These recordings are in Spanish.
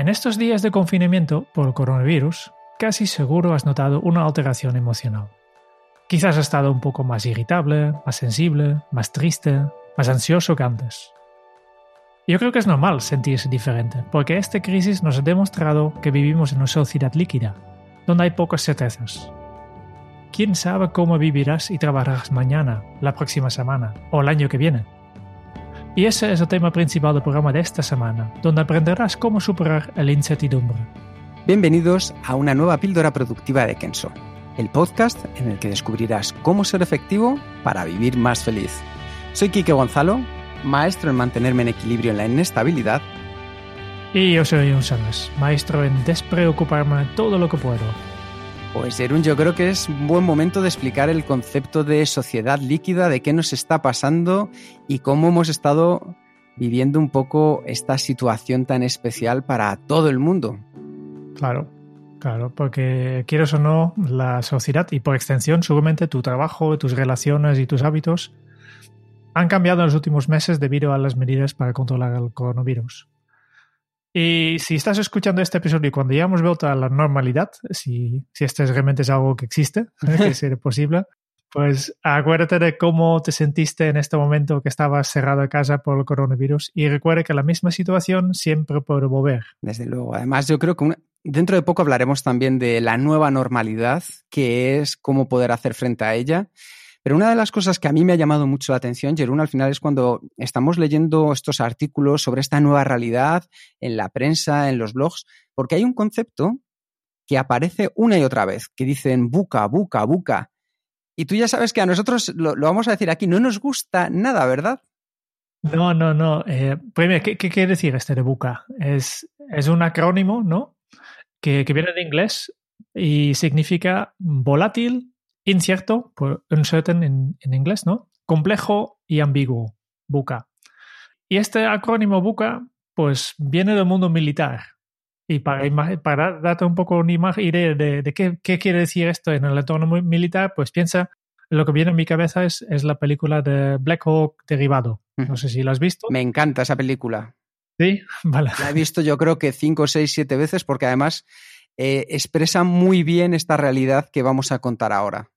En estos días de confinamiento por coronavirus, casi seguro has notado una alteración emocional. Quizás has estado un poco más irritable, más sensible, más triste, más ansioso que antes. Yo creo que es normal sentirse diferente, porque esta crisis nos ha demostrado que vivimos en una sociedad líquida, donde hay pocas certezas. ¿Quién sabe cómo vivirás y trabajarás mañana, la próxima semana o el año que viene? Y ese es el tema principal del programa de esta semana, donde aprenderás cómo superar la incertidumbre. Bienvenidos a una nueva píldora productiva de Kenso, el podcast en el que descubrirás cómo ser efectivo para vivir más feliz. Soy Quique Gonzalo, maestro en mantenerme en equilibrio en la inestabilidad. Y yo soy Sánchez, maestro en despreocuparme todo lo que puedo. Pues Erun, yo creo que es un buen momento de explicar el concepto de sociedad líquida, de qué nos está pasando y cómo hemos estado viviendo un poco esta situación tan especial para todo el mundo. Claro, claro, porque quieres o no, la sociedad y por extensión seguramente tu trabajo, tus relaciones y tus hábitos han cambiado en los últimos meses debido a las medidas para controlar el coronavirus. Y si estás escuchando este episodio y cuando ya hemos vuelto a la normalidad, si, si este realmente es algo que existe, que sea posible, pues acuérdate de cómo te sentiste en este momento que estabas cerrado en casa por el coronavirus y recuerda que la misma situación siempre puede volver. Desde luego. Además, yo creo que dentro de poco hablaremos también de la nueva normalidad, que es cómo poder hacer frente a ella. Pero una de las cosas que a mí me ha llamado mucho la atención, Jerún, al final es cuando estamos leyendo estos artículos sobre esta nueva realidad en la prensa, en los blogs, porque hay un concepto que aparece una y otra vez, que dicen buca, buca, buca. Y tú ya sabes que a nosotros, lo, vamos a decir aquí, no nos gusta nada, ¿verdad? No, no, no. Eh, primero, ¿qué, quiere decir este de buca? Es, es un acrónimo, ¿no? Que, que viene de inglés y significa volátil, incierto, por uncertain en, en inglés, ¿no? Complejo y ambiguo, buca. Y este acrónimo buca, pues viene del mundo militar. Y para, para darte un poco una imagen, idea de, de qué, qué, quiere decir esto en el entorno militar, pues piensa, lo que viene en mi cabeza es, es la película de Black Hawk Derivado. No sé si la has visto. Me encanta esa película. Sí, vale. La he visto yo creo que cinco, seis, siete veces porque además eh, expresa muy bien esta realidad que vamos a contar ahora.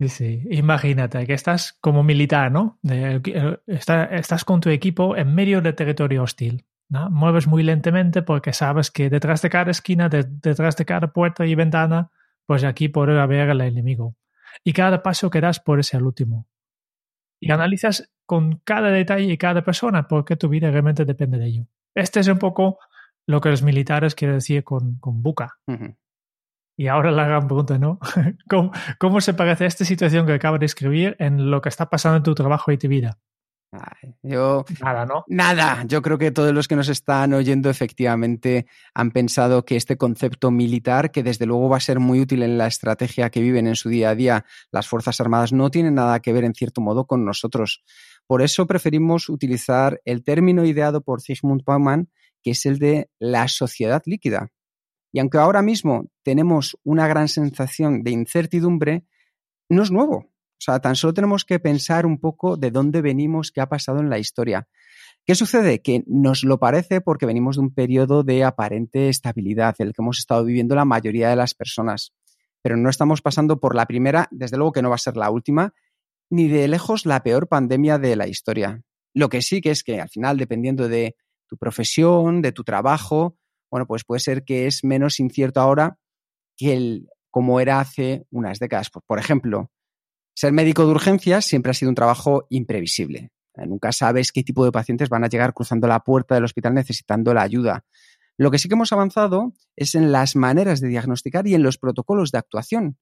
Sí, sí. Imagínate que estás como militar, ¿no? Eh, estás con tu equipo en medio del territorio hostil. ¿no? Mueves muy lentamente porque sabes que detrás de cada esquina, detrás de cada puerta y ventana, pues aquí puede haber el enemigo. Y cada paso que das puede ser el último. Y analizas con cada detalle y cada persona porque tu vida realmente depende de ello. Este es un poco lo que los militares quieren decir con, con buca. Y ahora la gran pregunta, ¿no? ¿Cómo, se parece esta situación que acabo de escribir en lo que está pasando en tu trabajo y tu vida? yo. Nada, ¿no? Nada. Yo creo que todos los que nos están oyendo efectivamente han pensado que este concepto militar, que desde luego va a ser muy útil en la estrategia que viven en su día a día las Fuerzas Armadas, no tiene nada que ver en cierto modo con nosotros. Por eso preferimos utilizar el término ideado por Zygmunt Bauman, es el de la sociedad líquida. Y aunque ahora mismo tenemos una gran sensación de incertidumbre, no es nuevo. O sea, tan solo tenemos que pensar un poco de dónde venimos, qué ha pasado en la historia. ¿Qué sucede? Que nos lo parece porque venimos de un periodo de aparente estabilidad, el que hemos estado viviendo la mayoría de las personas. Pero no estamos pasando por la primera, desde luego que no va a ser la última, ni de lejos la peor pandemia de la historia. Lo que sí que es que al final, dependiendo de tu profesión, de tu trabajo, bueno, pues puede ser que es menos incierto ahora que el, como era hace unas décadas. Por ejemplo, ser médico de urgencias siempre ha sido un trabajo imprevisible. Nunca sabes qué tipo de pacientes van a llegar cruzando la puerta del hospital necesitando la ayuda. Lo que sí que hemos avanzado es en las maneras de diagnosticar y en los protocolos de actuación.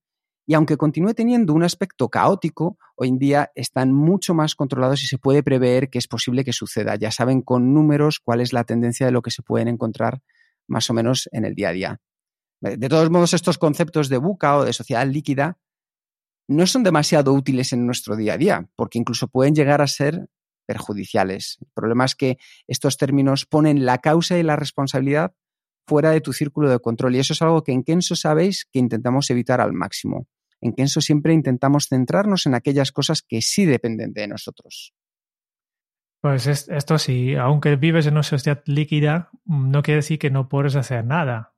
Y aunque continúe teniendo un aspecto caótico, hoy en día están mucho más controlados y se puede prever que es posible que suceda. Ya saben con números cuál es la tendencia de lo que se pueden encontrar más o menos en el día a día. De todos modos, estos conceptos de buca o de sociedad líquida no son demasiado útiles en nuestro día a día, porque incluso pueden llegar a ser perjudiciales. El problema es que estos términos ponen la causa y la responsabilidad fuera de tu círculo de control y eso es algo que en Kenso sabéis que intentamos evitar al máximo. En Kenso siempre intentamos centrarnos en aquellas cosas que sí dependen de nosotros. Pues esto sí, aunque vives en una sociedad líquida, no quiere decir que no puedes hacer nada.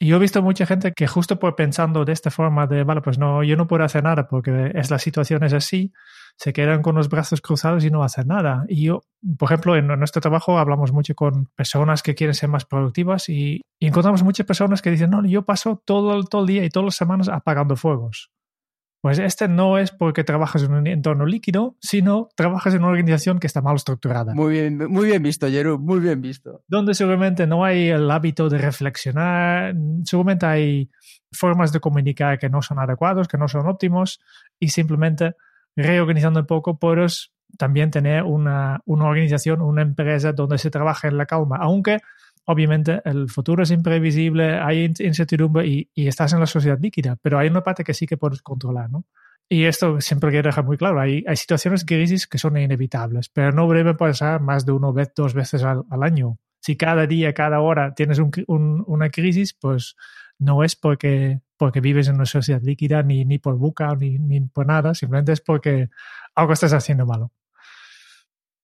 Yo he visto mucha gente que justo por pensando de esta forma de, vale, pues no, yo no puedo hacer nada porque es la situación es así, se quedan con los brazos cruzados y no hacen nada. Y yo, por ejemplo, en nuestro trabajo hablamos mucho con personas que quieren ser más productivas y, encontramos muchas personas que dicen, no, yo paso todo el día y todas las semanas apagando fuegos. Pues este no es porque trabajas en un entorno líquido, sino trabajas en una organización que está mal estructurada. Muy bien, muy bien visto, Jeru, muy bien visto. Donde seguramente no hay el hábito de reflexionar, seguramente hay formas de comunicar que no son adecuados, que no son óptimos, y simplemente reorganizando un poco puedes también tener una, una organización, una empresa donde se trabaja en la calma, aunque obviamente el futuro es imprevisible, hay incertidumbre y, estás en la sociedad líquida, pero hay una parte que sí que puedes controlar, ¿no? Y esto siempre quiero dejar muy claro, hay, hay situaciones crisis que son inevitables, pero no debe pasar más de uno, dos veces al, año. Si cada día, cada hora tienes una crisis, pues no es porque, porque vives en una sociedad líquida, ni, ni por buca, ni, ni por nada, simplemente es porque algo estás haciendo malo.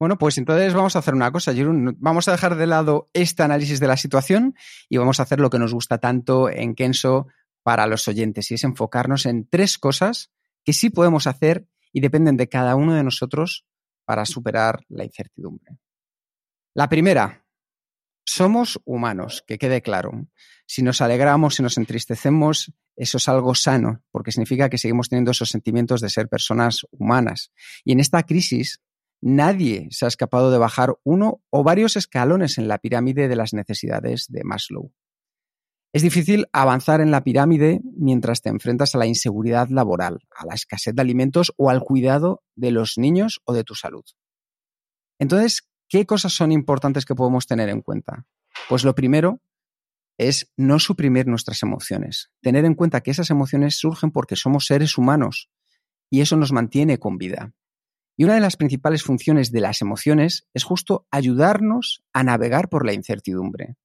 Bueno, pues entonces vamos a hacer una cosa, Jerón. Vamos a dejar de lado este análisis de la situación y vamos a hacer lo que nos gusta tanto en Kenso para los oyentes, y es enfocarnos en tres cosas que sí podemos hacer y dependen de cada uno de nosotros para superar la incertidumbre. La primera, somos humanos, que quede claro. Si nos alegramos, si nos entristecemos, eso es algo sano, porque significa que seguimos teniendo esos sentimientos de ser personas humanas. Y en esta crisis Nadie se ha escapado de bajar uno o varios escalones en la pirámide de las necesidades de Maslow. Es difícil avanzar en la pirámide mientras te enfrentas a la inseguridad laboral, a la escasez de alimentos o al cuidado de los niños o de tu salud. Entonces, ¿qué cosas son importantes que podemos tener en cuenta? Pues lo primero es no suprimir nuestras emociones, tener en cuenta que esas emociones surgen porque somos seres humanos y eso nos mantiene con vida. Y una de las principales funciones de las emociones es justo ayudarnos a navegar por la incertidumbre.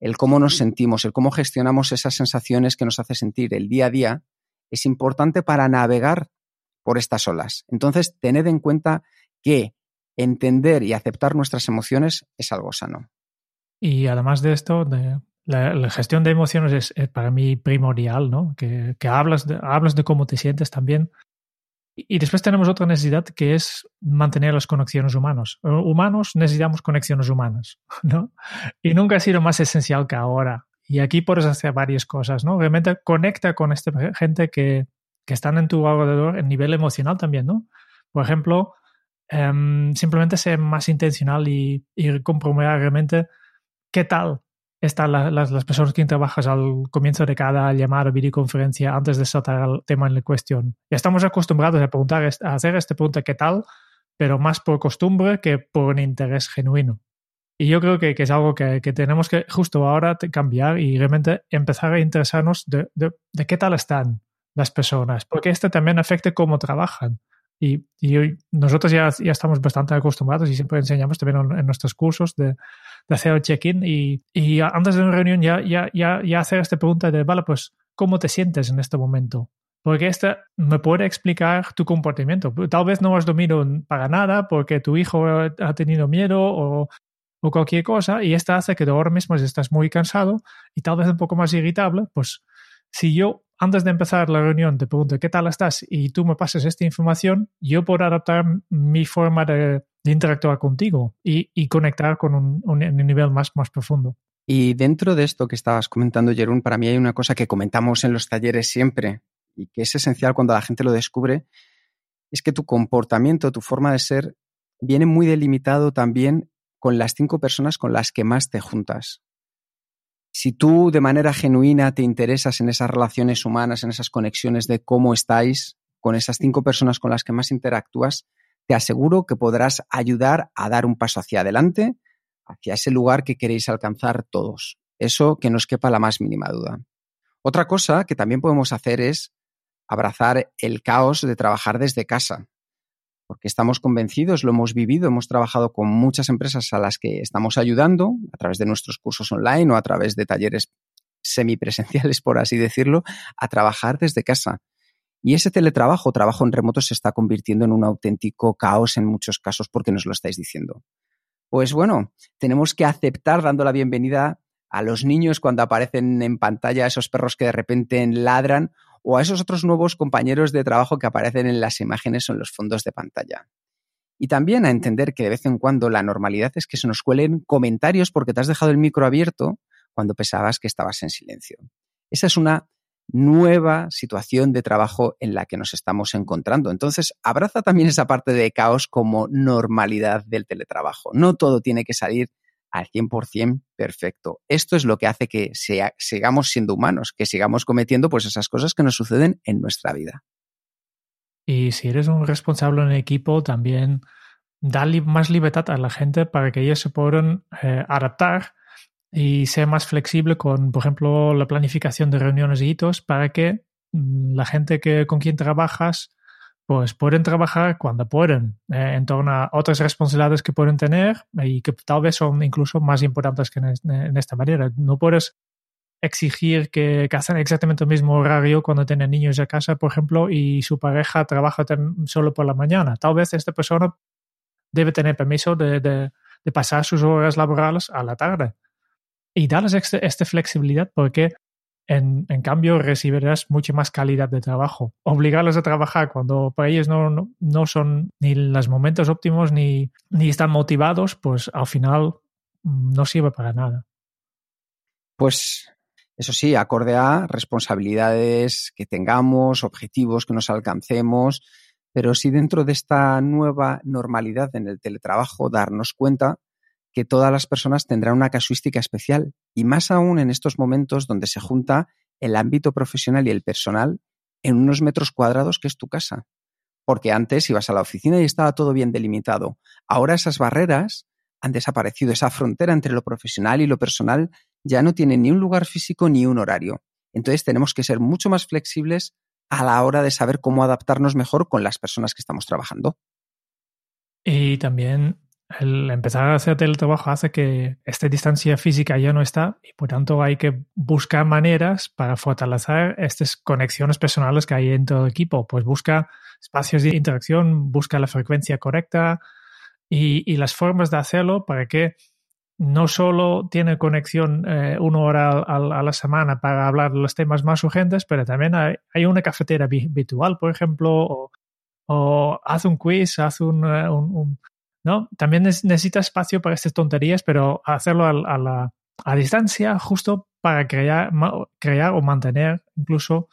El cómo nos sentimos, el cómo gestionamos esas sensaciones que nos hace sentir el día a día es importante para navegar por estas olas. Entonces, tened en cuenta que entender y aceptar nuestras emociones es algo sano. Y además de esto, la, gestión de emociones es, para mí primordial, ¿no? Que, hablas de cómo te sientes también. Y después tenemos otra necesidad que es mantener las conexiones humanas. Eh, humanos necesitamos conexiones humanas, ¿no? Y nunca ha sido más esencial que ahora. Y aquí puedes hacer varias cosas, ¿no? Realmente conecta con esta gente que, que están en tu alrededor en nivel emocional también, ¿no? Por ejemplo, em, simplemente ser más intencional y, y comprometer realmente qué tal están las, las, personas que trabajas al comienzo de cada llamada o videoconferencia antes de saltar al tema en la cuestión. Ya estamos acostumbrados a, preguntar, a hacer esta pregunta ¿qué tal? pero más por costumbre que por un interés genuino. Y yo creo que, que es algo que, que, tenemos que justo ahora cambiar y realmente empezar a interesarnos de, de, de, qué tal están las personas, porque esto también afecta cómo trabajan. Y, y nosotros ya, ya, estamos bastante acostumbrados y siempre enseñamos también en, nuestros cursos de, de hacer el check-in y, y, antes de una reunión ya, ya, ya, ya hacer esta pregunta de, vale, pues, ¿cómo te sientes en este momento? Porque esta me puede explicar tu comportamiento. Tal vez no has dormido para nada porque tu hijo ha tenido miedo o, o cualquier cosa y esta hace que ahora mismo estás muy cansado y tal vez un poco más irritable, pues si yo antes de empezar la reunión te pregunto qué tal estás y tú me pasas esta información, yo puedo adaptar mi forma de, interactuar contigo y, conectar con un, nivel más, más profundo. Y dentro de esto que estabas comentando, Jerún, para mí hay una cosa que comentamos en los talleres siempre y que es esencial cuando la gente lo descubre, es que tu comportamiento, tu forma de ser, viene muy delimitado también con las cinco personas con las que más te juntas. Si tú de manera genuina te interesas en esas relaciones humanas, en esas conexiones de cómo estáis con esas cinco personas con las que más interactúas, te aseguro que podrás ayudar a dar un paso hacia adelante, hacia ese lugar que queréis alcanzar todos. Eso que no os quepa la más mínima duda. Otra cosa que también podemos hacer es abrazar el caos de trabajar desde casa, porque estamos convencidos, lo hemos vivido, hemos trabajado con muchas empresas a las que estamos ayudando a través de nuestros cursos online o a través de talleres semipresenciales, por así decirlo, a trabajar desde casa. Y ese teletrabajo, trabajo en remoto, se está convirtiendo en un auténtico caos en muchos casos porque nos lo estáis diciendo. Pues bueno, tenemos que aceptar dando la bienvenida a los niños cuando aparecen en pantalla esos perros que de repente ladran o a esos otros nuevos compañeros de trabajo que aparecen en las imágenes o en los fondos de pantalla. Y también a entender que de vez en cuando la normalidad es que se nos cuelen comentarios porque te has dejado el micro abierto cuando pensabas que estabas en silencio. Esa es una nueva situación de trabajo en la que nos estamos encontrando. Entonces, abraza también esa parte de caos como normalidad del teletrabajo. No todo tiene que salir al 100% perfecto. Esto es lo que hace que sigamos siendo humanos, que sigamos cometiendo pues esas cosas que nos suceden en nuestra vida. Y si eres un responsable en equipo, también da más libertad a la gente para que ellos se puedan eh, adaptar y ser más flexible con, por ejemplo, la planificación de reuniones y hitos para que mm, la gente que, con quien trabajas pues pueden trabajar cuando pueden eh, en torno a otras responsabilidades que pueden tener y que tal vez son incluso más importantes que en, esta manera. No puedes exigir que, que, exactamente el mismo horario cuando tienen niños en casa, por ejemplo, y su pareja trabaja solo por la mañana. Tal vez esta persona debe tener permiso de, pasar sus horas laborales a la tarde y darles esta, flexibilidad porque en, en, cambio recibirás mucha más calidad de trabajo. Obligarlos a trabajar cuando para ellos no, no, no son ni los momentos óptimos ni, ni están motivados, pues al final mm, no sirve para nada. Pues eso sí, acorde a responsabilidades que tengamos, objetivos que nos alcancemos, pero sí dentro de esta nueva normalidad en el teletrabajo darnos cuenta que todas las personas tendrán una casuística especial y más aún en estos momentos donde se junta el ámbito profesional y el personal en unos metros cuadrados que es tu casa. Porque antes ibas a la oficina y estaba todo bien delimitado. Ahora esas barreras han desaparecido. Esa frontera entre lo profesional y lo personal ya no tiene ni un lugar físico ni un horario. Entonces tenemos que ser mucho más flexibles a la hora de saber cómo adaptarnos mejor con las personas que estamos trabajando. Y también el empezar a hacer teletrabajo hace que esta distancia física ya no está y por tanto hay que buscar maneras para fortalecer estas conexiones personales que hay en todo el equipo. Pues busca espacios de interacción, busca la frecuencia correcta y, y las formas de hacerlo para que no solo tiene conexión eh, una hora a, a, la semana para hablar de los temas más urgentes, pero también hay, una cafetera virtual, por ejemplo, o, o haz un quiz, haz un, eh, un ¿no? También necesita espacio para estas tonterías, pero hacerlo a, la, a distancia justo para crear, crear o mantener incluso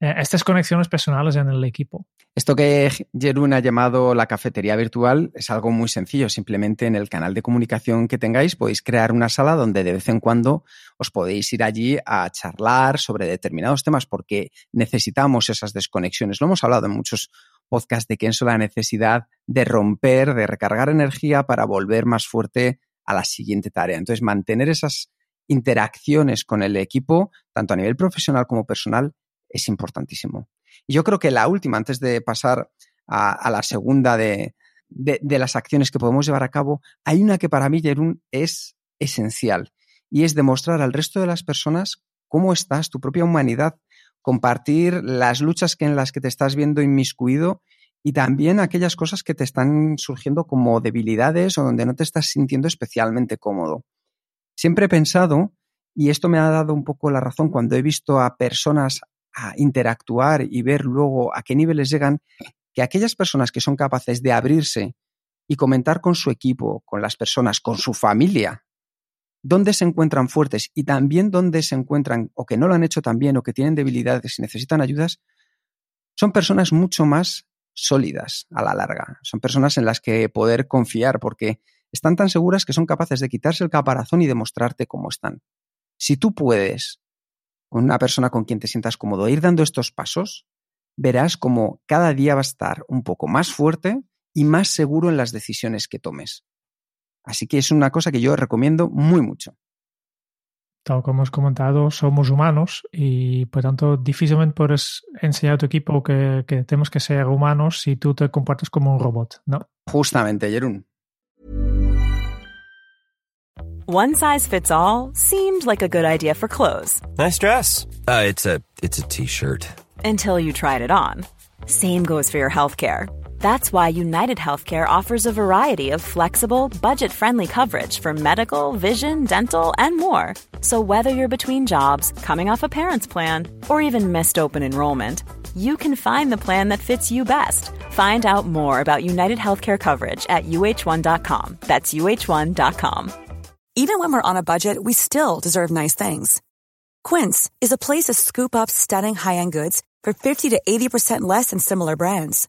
eh, estas conexiones personales en el equipo. Esto que Jerún ha llamado la cafetería virtual es algo muy sencillo. Simplemente en el canal de comunicación que tengáis podéis crear una sala donde de vez en cuando os podéis ir allí a charlar sobre determinados temas porque necesitamos esas desconexiones. Lo hemos hablado en muchos podcast de Kenzo la necesidad de romper, de recargar energía para volver más fuerte a la siguiente tarea. Entonces, mantener esas interacciones con el equipo, tanto a nivel profesional como personal, es importantísimo. Y yo creo que la última, antes de pasar a, la segunda de, de, las acciones que podemos llevar a cabo, hay una que para mí, Jerún, es esencial y es demostrar al resto de las personas cómo estás, tu propia humanidad, compartir las luchas que en las que te estás viendo inmiscuido y también aquellas cosas que te están surgiendo como debilidades o donde no te estás sintiendo especialmente cómodo. Siempre he pensado, y esto me ha dado un poco la razón cuando he visto a personas a interactuar y ver luego a qué niveles llegan, que aquellas personas que son capaces de abrirse y comentar con su equipo, con las personas, con su familia, dónde se encuentran fuertes y también dónde se encuentran o que no lo han hecho tan bien o que tienen debilidades y necesitan ayudas, son personas mucho más sólidas a la larga. Son personas en las que poder confiar porque están tan seguras que son capaces de quitarse el caparazón y demostrarte cómo están. Si tú puedes, con una persona con quien te sientas cómodo, ir dando estos pasos, verás como cada día va a estar un poco más fuerte y más seguro en las decisiones que tomes. Así que es una cosa que yo recomiendo muy mucho. Tal como hemos comentado, somos humanos y por tanto difícilmente puedes enseñar a tu equipo que, que tenemos que ser humanos si tú te comportas como un robot, ¿no? Justamente, Jerún. One size fits all seemed like a good idea for clothes. Nice dress. Uh, it's a it's a t-shirt. Until you tried it on. Same goes for your healthcare. That's why United Healthcare offers a variety of flexible, budget friendly coverage for medical, vision, dental, and more. So, whether you're between jobs, coming off a parent's plan, or even missed open enrollment, you can find the plan that fits you best. Find out more about United Healthcare coverage at uh1.com. That's uh1.com. Even when we're on a budget, we still deserve nice things. Quince is a place to scoop up stunning high end goods for 50 to 80% less than similar brands.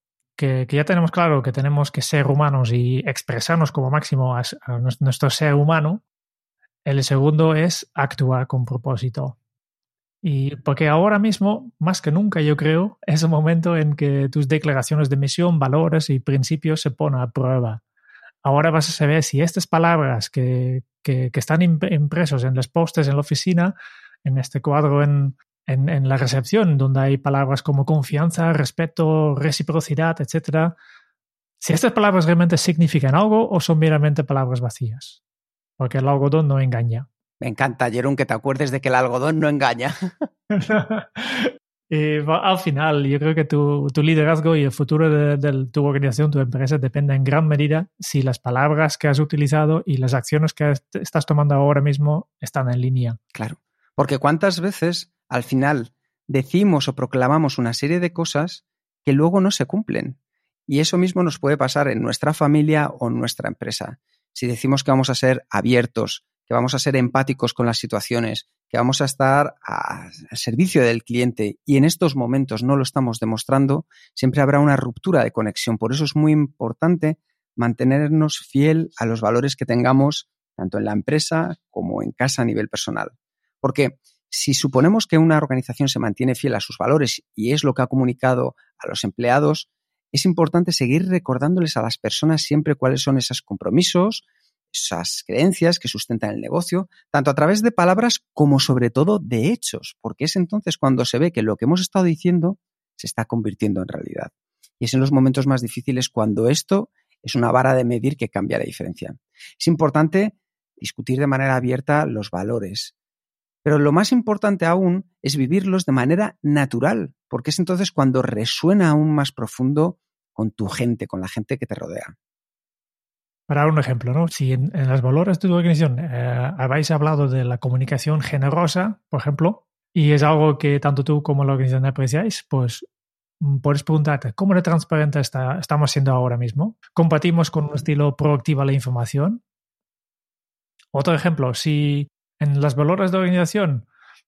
que, ya tenemos claro que tenemos que ser humanos y expresarnos como máximo a, a nuestro ser humano. El segundo es actuar con propósito. Y porque ahora mismo, más que nunca, yo creo, es el momento en que tus declaraciones de misión, valores y principios se ponen a prueba. Ahora vas a saber si estas palabras que, que, que están impresos en los postes en la oficina, en este cuadro en, en, en, la recepción, donde hay palabras como confianza, respeto, reciprocidad, etc. Si estas palabras realmente significan algo o son meramente palabras vacías. Porque el algodón no engaña. Me encanta, Jerón, que te acuerdes de que el algodón no engaña. y al final, yo creo que tu, tu liderazgo y el futuro de, de, tu organización, tu empresa, depende en gran medida si las palabras que has utilizado y las acciones que estás tomando ahora mismo están en línea. Claro, porque cuántas veces al final decimos o proclamamos una serie de cosas que luego no se cumplen. Y eso mismo nos puede pasar en nuestra familia o en nuestra empresa. Si decimos que vamos a ser abiertos, que vamos a ser empáticos con las situaciones, que vamos a estar al servicio del cliente y en estos momentos no lo estamos demostrando, siempre habrá una ruptura de conexión. Por eso es muy importante mantenernos fiel a los valores que tengamos tanto en la empresa como en casa a nivel personal. Porque si suponemos que una organización se mantiene fiel a sus valores y es lo que ha comunicado a los empleados, es importante seguir recordándoles a las personas siempre cuáles son esos compromisos, esas creencias que sustentan el negocio, tanto a través de palabras como sobre todo de hechos, porque es entonces cuando se ve que lo que hemos estado diciendo se está convirtiendo en realidad. Y es en los momentos más difíciles cuando esto es una vara de medir que cambia la diferencia. Es importante discutir de manera abierta los valores, pero lo más importante aún es vivirlos de manera natural, porque es entonces cuando resuena aún más profundo con tu gente, con la gente que te rodea. Para dar un ejemplo, ¿no? Si en, en los valores de tu organización eh, habéis hablado de la comunicación generosa, por ejemplo, y es algo que tanto tú como la organización apreciáis, pues puedes preguntarte, ¿cómo de transparente está, estamos siendo ahora mismo? ¿Compartimos con un estilo proactivo la información? Otro ejemplo, si en las valores de organización,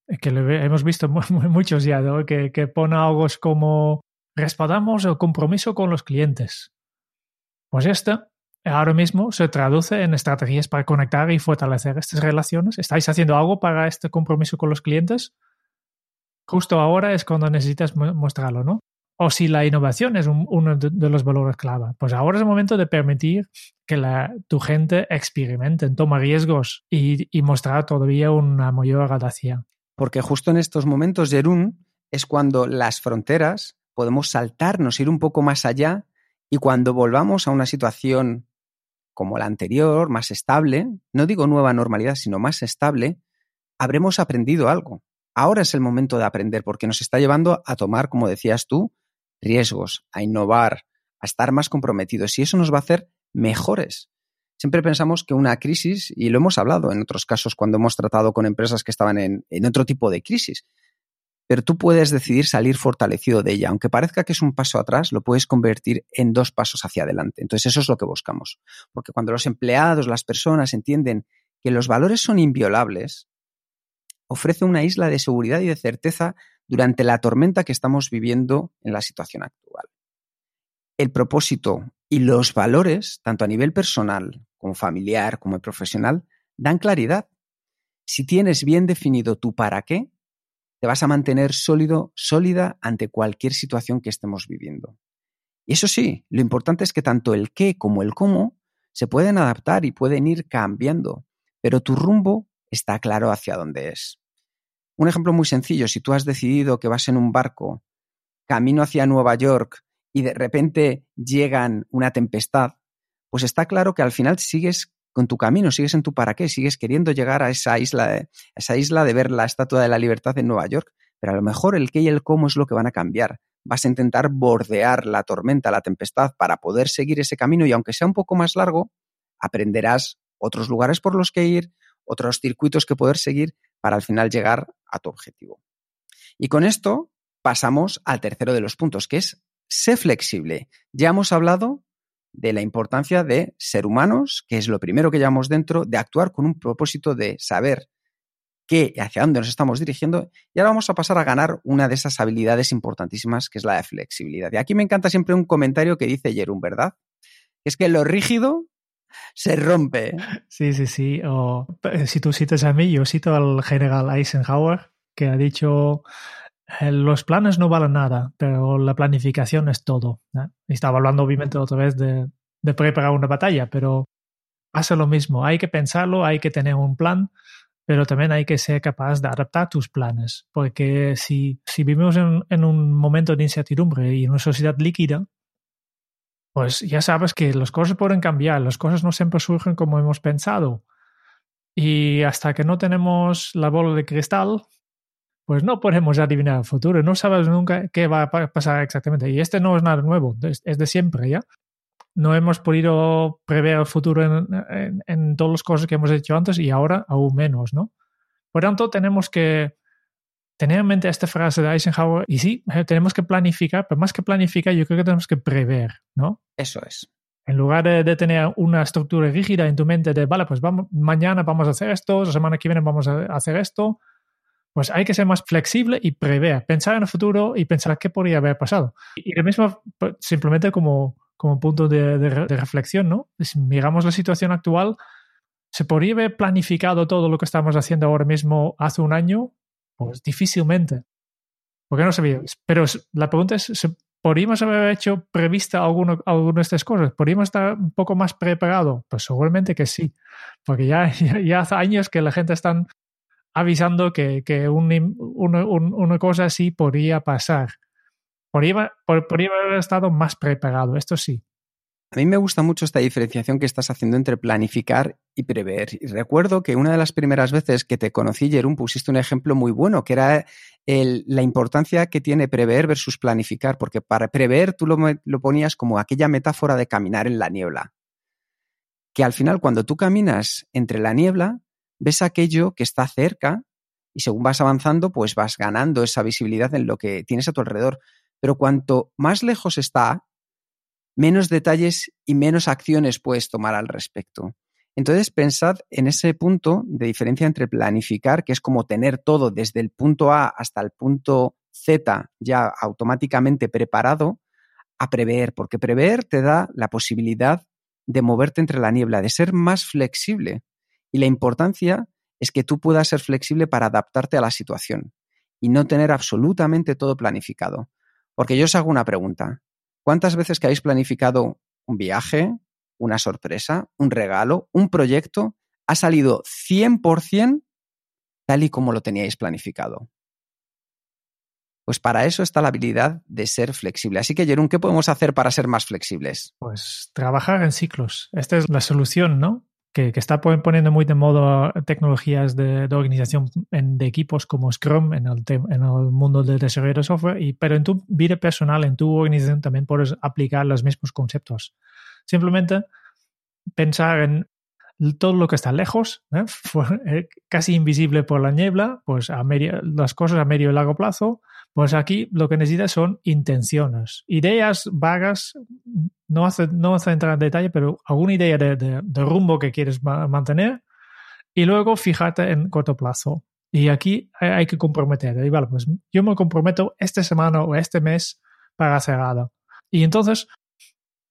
eh, que hemos visto muchos ya, ¿no? que, que pone algo como respaldamos el compromiso con los clientes. Pues esto ahora mismo se traduce en estrategias para conectar y fortalecer estas relaciones. ¿Estáis haciendo algo para este compromiso con los clientes? Justo ahora es cuando necesitas mostrarlo, ¿no? O si la innovación es un, uno de los valores clave, pues ahora es el momento de permitir que la, tu gente experimente, tome riesgos y, y, mostrar todavía una mayor audacia. Porque justo en estos momentos, Jerún, es cuando las fronteras podemos saltarnos, ir un poco más allá y cuando volvamos a una situación como la anterior, más estable, no digo nueva normalidad, sino más estable, habremos aprendido algo. Ahora es el momento de aprender porque nos está llevando a tomar, como decías tú, riesgos, a innovar, a estar más comprometidos y eso nos va a hacer mejores. Siempre pensamos que una crisis, y lo hemos hablado en otros casos cuando hemos tratado con empresas que estaban en, en otro tipo de crisis, pero tú puedes decidir salir fortalecido de ella. Aunque parezca que es un paso atrás, lo puedes convertir en dos pasos hacia adelante. Entonces eso es lo que buscamos. Porque cuando los empleados, las personas entienden que los valores son inviolables, ofrece una isla de seguridad y de certeza durante la tormenta que estamos viviendo en la situación actual. El propósito y los valores, tanto a nivel personal como familiar como profesional, dan claridad. Si tienes bien definido tu para qué, te vas a mantener sólido, sólida ante cualquier situación que estemos viviendo. Y eso sí, lo importante es que tanto el qué como el cómo se pueden adaptar y pueden ir cambiando, pero tu rumbo está claro hacia dónde es. Un ejemplo muy sencillo, si tú has decidido que vas en un barco camino hacia Nueva York y de repente llegan una tempestad, pues está claro que al final sigues con tu camino, sigues en tu para qué, sigues queriendo llegar a esa isla, de, esa isla de ver la Estatua de la Libertad en Nueva York, pero a lo mejor el qué y el cómo es lo que van a cambiar. Vas a intentar bordear la tormenta, la tempestad, para poder seguir ese camino y aunque sea un poco más largo, aprenderás otros lugares por los que ir, otros circuitos que poder seguir para al final llegar a tu objetivo. Y con esto pasamos al tercero de los puntos, que es ser flexible. Ya hemos hablado de la importancia de ser humanos, que es lo primero que llevamos dentro, de actuar con un propósito de saber qué y hacia dónde nos estamos dirigiendo. Y ahora vamos a pasar a ganar una de esas habilidades importantísimas, que es la de flexibilidad. Y aquí me encanta siempre un comentario que dice Jerón, ¿verdad? Es que lo rígido se rompe. Sí, sí, sí. O, eh, si tú citas a mí, yo cito al general Eisenhower, que ha dicho, eh, los planes no valen nada, pero la planificación es todo. estaba hablando obviamente otra vez de, de preparar una batalla, pero hace lo mismo. Hay que pensarlo, hay que tener un plan, pero también hay que ser capaz de adaptar tus planes, porque si, si vivimos en, en, un momento de incertidumbre y en una sociedad líquida, pues ya sabes que las cosas pueden cambiar, las cosas no siempre surgen como hemos pensado. Y hasta que no tenemos la bola de cristal, pues no podemos adivinar el futuro, no sabes nunca qué va a pasar exactamente. Y este no es nada nuevo, es de siempre, ¿ya? No hemos podido prever el futuro en, en, todas las cosas que hemos hecho antes y ahora aún menos, ¿no? Por tanto, tenemos que tener en mente esta frase de Eisenhower y sí, eh, tenemos que planificar, pero más que planificar, yo creo que tenemos que prever, ¿no? Eso es. En lugar de, tener una estructura rígida en tu mente de, vale, pues vamos, mañana vamos a hacer esto, la semana que viene vamos a hacer esto, pues hay que ser más flexible y prever, pensar en el futuro y pensar qué podría haber pasado. Y lo mismo, pues, simplemente como, como punto de, de, de reflexión, ¿no? Si miramos la situación actual, ¿se podría haber planificado todo lo que estamos haciendo ahora mismo hace un año? Pues difícilmente. Porque no sabía. Pero la pregunta es, ¿podríamos haber hecho prevista alguna alguna de estas cosas? ¿Podríamos estar un poco más preparado? Pues seguramente que sí. Porque ya, ya, hace años que la gente está avisando que, que un, una cosa así podría pasar. Podría, podría haber estado más preparado, esto sí. A mí me gusta mucho esta diferenciación que estás haciendo entre planificar y prever. Y recuerdo que una de las primeras veces que te conocí, Jerón, pusiste un ejemplo muy bueno, que era la importancia que tiene prever versus planificar, porque para prever tú lo, lo ponías como aquella metáfora de caminar en la niebla. Que al final, cuando tú caminas entre la niebla, ves aquello que está cerca y según vas avanzando, pues vas ganando esa visibilidad en lo que tienes a tu alrededor. Pero cuanto más lejos está, menos detalles y menos acciones puedes tomar al respecto. Entonces, pensad en ese punto de diferencia entre planificar, que es como tener todo desde el punto A hasta el punto Z ya automáticamente preparado, a prever, porque prever te da la posibilidad de moverte entre la niebla, de ser más flexible. Y la importancia es que tú puedas ser flexible para adaptarte a la situación y no tener absolutamente todo planificado. Porque yo os hago una pregunta. ¿Cuántas veces que habéis planificado un viaje, una sorpresa, un regalo, un proyecto, ha salido 100% tal y como lo teníais planificado? Pues para eso está la habilidad de ser flexible. Así que, Jerón, ¿qué podemos hacer para ser más flexibles? Pues trabajar en ciclos. Esta es la solución, ¿no? Que, está poniendo muy de moda tecnologías de, organización de equipos como Scrum en el, en el mundo del desarrollo de software, y, pero en tu vida personal, en tu organización también puedes aplicar los mismos conceptos. Simplemente pensar en todo lo que está lejos, ¿eh? Eh, casi invisible por la niebla, pues a medio, las cosas a medio y largo plazo, pues aquí lo que necesitas son intenciones, ideas vagas, no hace, no hace entrar en detalle, pero alguna idea de, rumbo que quieres mantener y luego fíjate en corto plazo. Y aquí hay, que comprometer. Y vale, pues yo me comprometo esta semana o este mes para hacer algo. Y entonces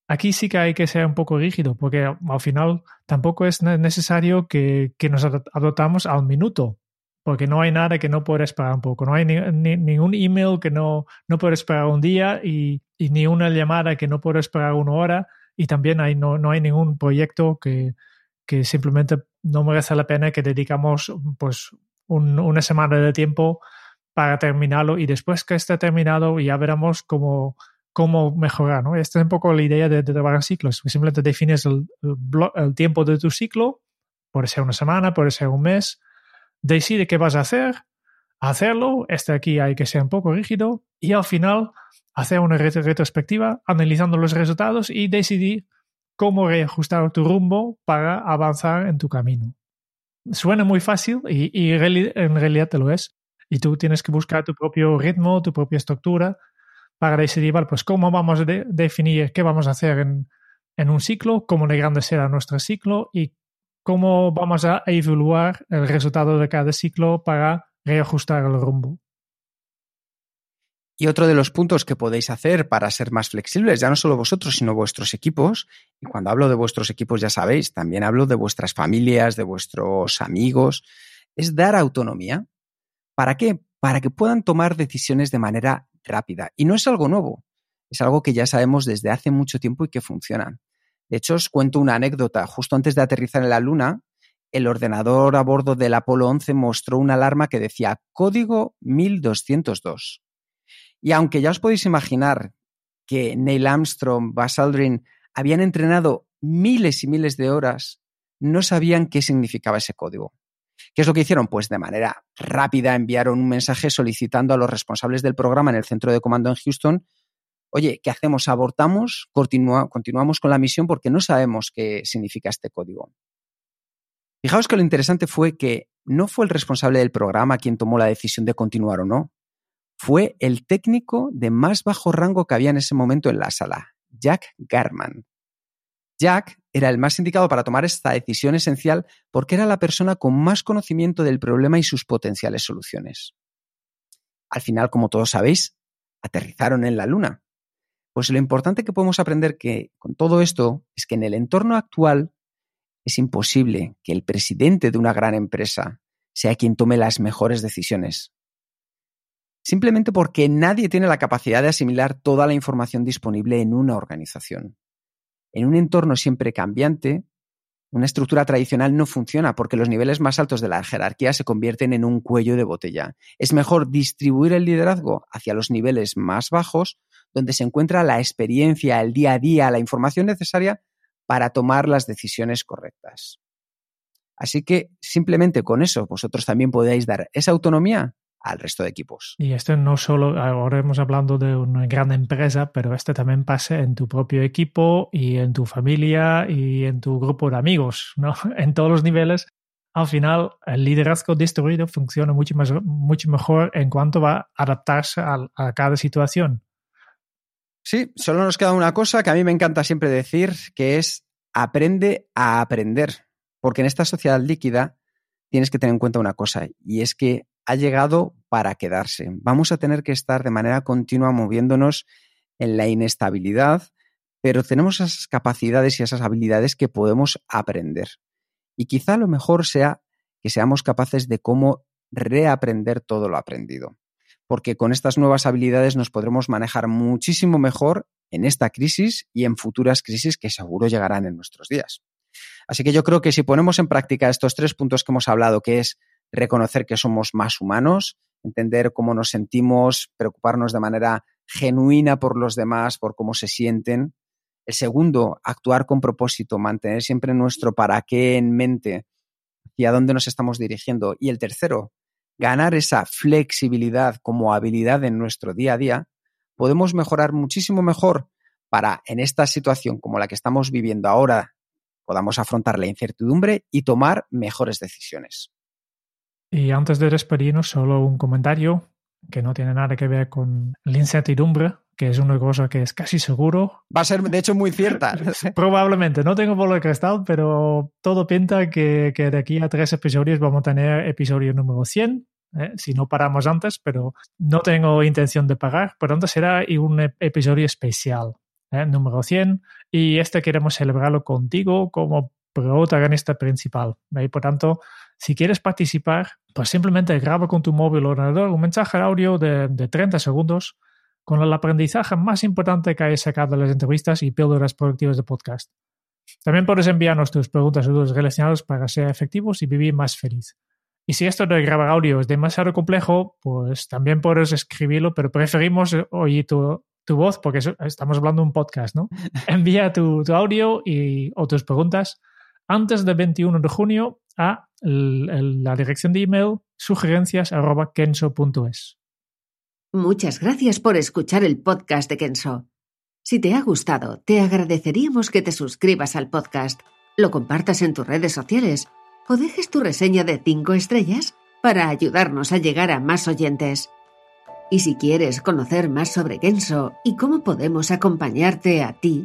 aquí sí que hay que ser un poco rígido, porque al final tampoco es necesario que, nos adoptamos al minuto, porque no hay nada que no pueda esperar un poco. No hay ni, ningún email que no, no pueda esperar un día y, y, ni una llamada que no pueda esperar una hora. Y también hay, no, no hay ningún proyecto que, que simplemente no merece la pena que dedicamos pues un, una semana de tiempo para terminarlo y después que esté terminado ya veremos cómo cómo mejorar, ¿no? Esta es un poco la idea de, de trabajar ciclos. Simplemente defines el, el, tiempo de tu ciclo, puede ser una semana, puede ser un mes, decide qué vas a hacer, hacerlo, este aquí hay que ser un poco rígido y al final hacer una retrospectiva analizando los resultados y decidir cómo reajustar tu rumbo para avanzar en tu camino. Suena muy fácil y, y en realidad te lo es. Y tú tienes que buscar tu propio ritmo, tu propia estructura para decidir, pues cómo vamos a definir qué vamos a hacer en, en, un ciclo, cómo de grande será nuestro ciclo y cómo vamos a evaluar el resultado de cada ciclo para reajustar el rumbo. Y otro de los puntos que podéis hacer para ser más flexibles, ya no solo vosotros, sino vuestros equipos, y cuando hablo de vuestros equipos ya sabéis, también hablo de vuestras familias, de vuestros amigos, es dar autonomía. ¿Para qué? Para que puedan tomar decisiones de manera rápida. Y no es algo nuevo, es algo que ya sabemos desde hace mucho tiempo y que funciona. De hecho, os cuento una anécdota. Justo antes de aterrizar en la Luna, el ordenador a bordo del Apolo 11 mostró una alarma que decía código 1202. Y aunque ya os podéis imaginar que Neil Armstrong, Buzz Aldrin habían entrenado miles y miles de horas, no sabían qué significaba ese código. ¿Qué es lo que hicieron? Pues de manera rápida enviaron un mensaje solicitando a los responsables del programa en el centro de comando en Houston, oye, ¿qué hacemos? ¿Abortamos? ¿Continuamos con la misión? Porque no sabemos qué significa este código. Fijaos que lo interesante fue que no fue el responsable del programa quien tomó la decisión de continuar o no. Fue el técnico de más bajo rango que había en ese momento en la sala, Jack Garman. Jack era el más indicado para tomar esta decisión esencial porque era la persona con más conocimiento del problema y sus potenciales soluciones. Al final, como todos sabéis, aterrizaron en la Luna. Pues lo importante que podemos aprender que con todo esto es que en el entorno actual es imposible que el presidente de una gran empresa sea quien tome las mejores decisiones. Simplemente porque nadie tiene la capacidad de asimilar toda la información disponible en una organización. En un entorno siempre cambiante, una estructura tradicional no funciona porque los niveles más altos de la jerarquía se convierten en un cuello de botella. Es mejor distribuir el liderazgo hacia los niveles más bajos, donde se encuentra la experiencia, el día a día, la información necesaria para tomar las decisiones correctas. Así que simplemente con eso vosotros también podéis dar esa autonomía al resto de equipos. Y esto no solo, ahora hemos hablado de una gran empresa, pero esto también pasa en tu propio equipo y en tu familia y en tu grupo de amigos, ¿no? En todos los niveles. Al final, el liderazgo distribuido funciona mucho, más, mucho mejor en cuanto va a adaptarse a, a cada situación. Sí, solo nos queda una cosa que a mí me encanta siempre decir, que es aprende a aprender. Porque en esta sociedad líquida tienes que tener en cuenta una cosa, y es que ha llegado para quedarse. Vamos a tener que estar de manera continua moviéndonos en la inestabilidad, pero tenemos esas capacidades y esas habilidades que podemos aprender. Y quizá lo mejor sea que seamos capaces de cómo reaprender todo lo aprendido. Porque con estas nuevas habilidades nos podremos manejar muchísimo mejor en esta crisis y en futuras crisis que seguro llegarán en nuestros días. Así que yo creo que si ponemos en práctica estos tres puntos que hemos hablado, que es reconocer que somos más humanos, entender cómo nos sentimos, preocuparnos de manera genuina por los demás, por cómo se sienten. El segundo, actuar con propósito, mantener siempre nuestro para qué en mente, hacia dónde nos estamos dirigiendo. Y el tercero, ganar esa flexibilidad como habilidad en nuestro día a día, podemos mejorar muchísimo mejor para, en esta situación como la que estamos viviendo ahora, podamos afrontar la incertidumbre y tomar mejores decisiones. Y antes de despedirnos, solo un comentario que no tiene nada que ver con la incertidumbre, que es una cosa que es casi seguro. Va a ser, de hecho, muy cierta. Probablemente, no tengo bola de cristal, pero todo pinta que, que, de aquí a tres episodios vamos a tener episodio número 100, ¿eh? si no paramos antes, pero no tengo intención de parar, pero antes será un episodio especial, ¿eh? número 100, y este queremos celebrarlo contigo como protagonista principal. Y por tanto, si quieres participar, pues simplemente graba con tu móvil o ordenador un mensaje audio de, de 30 segundos con el aprendizaje más importante que hayas sacado de las entrevistas y píldoras productivas de podcast. También puedes enviarnos tus preguntas o dudas relacionadas para ser efectivos y vivir más feliz. Y si esto de grabar audio es demasiado complejo, pues también puedes escribirlo, pero preferimos oír tu, tu voz porque estamos hablando de un podcast, ¿no? Envía tu, tu audio y, o tus preguntas antes del 21 de junio a la dirección de email sugerencias.kenso.es. Muchas gracias por escuchar el podcast de Kenso. Si te ha gustado, te agradeceríamos que te suscribas al podcast, lo compartas en tus redes sociales o dejes tu reseña de 5 estrellas para ayudarnos a llegar a más oyentes. Y si quieres conocer más sobre Kenso y cómo podemos acompañarte a ti,